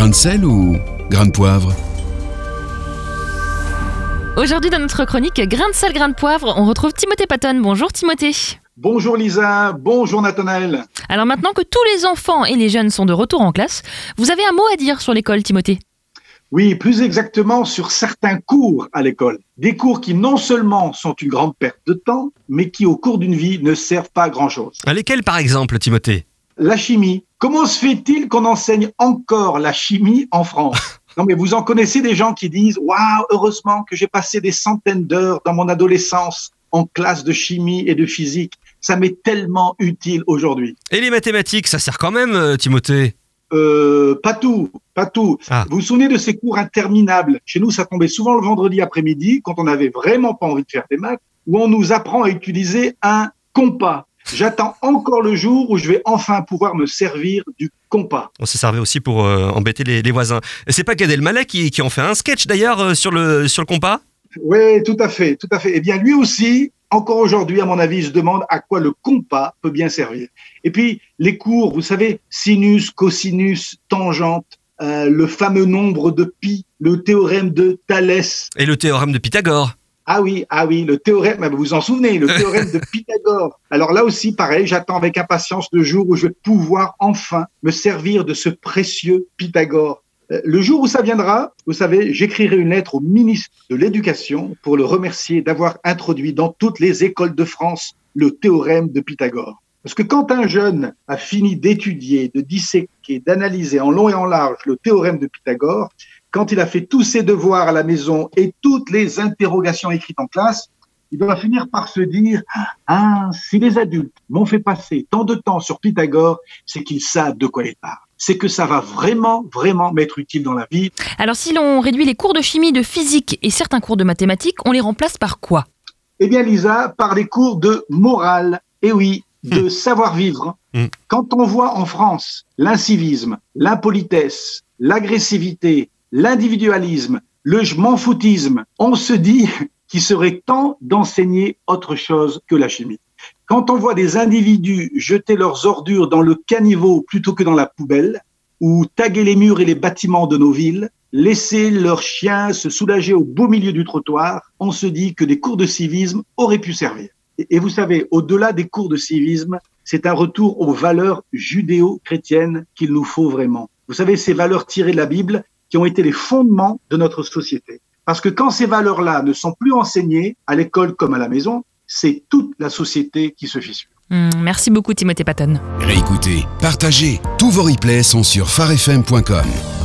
Grain de sel ou grain de poivre Aujourd'hui, dans notre chronique Grain de sel, grain de poivre, on retrouve Timothée Patton. Bonjour Timothée. Bonjour Lisa, bonjour Nathanaël. Alors maintenant que tous les enfants et les jeunes sont de retour en classe, vous avez un mot à dire sur l'école, Timothée? Oui, plus exactement sur certains cours à l'école. Des cours qui non seulement sont une grande perte de temps, mais qui au cours d'une vie ne servent pas à grand-chose. À lesquels par exemple, Timothée? La chimie. Comment se fait-il qu'on enseigne encore la chimie en France? Non, mais vous en connaissez des gens qui disent Waouh, heureusement que j'ai passé des centaines d'heures dans mon adolescence en classe de chimie et de physique. Ça m'est tellement utile aujourd'hui. Et les mathématiques, ça sert quand même, euh, Timothée? Euh, pas tout, pas tout. Ah. Vous vous souvenez de ces cours interminables? Chez nous, ça tombait souvent le vendredi après-midi, quand on n'avait vraiment pas envie de faire des maths, où on nous apprend à utiliser un compas. J'attends encore le jour où je vais enfin pouvoir me servir du compas. On se servait aussi pour euh, embêter les, les voisins. C'est pas Gad Elmaleh qui, qui en fait un sketch d'ailleurs euh, sur, le, sur le compas? Oui, tout à fait, tout à fait. Eh bien, lui aussi, encore aujourd'hui, à mon avis, se demande à quoi le compas peut bien servir. Et puis, les cours, vous savez, sinus, cosinus, tangente, euh, le fameux nombre de pi, le théorème de Thalès. Et le théorème de Pythagore Ah oui, ah oui, le théorème, vous vous en souvenez, le théorème de Pythagore. Alors là aussi, pareil, j'attends avec impatience le jour où je vais pouvoir enfin me servir de ce précieux Pythagore. Euh, Le jour où ça viendra, vous savez, j'écrirai une lettre au ministre de l'Éducation pour le remercier d'avoir introduit dans toutes les écoles de France le théorème de Pythagore. Parce que quand un jeune a fini d'étudier, de disséquer, d'analyser en long et en large le théorème de Pythagore, quand il a fait tous ses devoirs à la maison et toutes les interrogations écrites en classe, il doit finir par se dire Ah, si les adultes m'ont fait passer tant de temps sur Pythagore, c'est qu'ils savent de quoi ils parlent. C'est que ça va vraiment, vraiment m'être utile dans la vie. Alors si l'on réduit les cours de chimie, de physique et certains cours de mathématiques, on les remplace par quoi? Eh bien, Lisa, par des cours de morale, et oui, de savoir-vivre. Mm. Quand on voit en France l'incivisme, l'impolitesse, l'agressivité, l'individualisme, le je m'en foutisme, on se dit qu'il serait temps d'enseigner autre chose que la chimie. Quand on voit des individus jeter leurs ordures dans le caniveau plutôt que dans la poubelle, ou taguer les murs et les bâtiments de nos villes, laisser leurs chiens se soulager au beau milieu du trottoir, on se dit que des cours de civisme auraient pu servir. Et, vous savez, au-delà des cours de civisme, c'est un retour aux valeurs judéo-chrétiennes qu'il nous faut vraiment. Vous savez, ces valeurs tirées de la Bible qui ont été les fondements de notre société. Parce que quand ces valeurs-là ne sont plus enseignées à l'école comme à la maison, c'est toute la société qui se fissure. Hmm, Merci beaucoup Timothée Patton. Réécoutez, partagez. Tous vos replays sont sur farfm.com.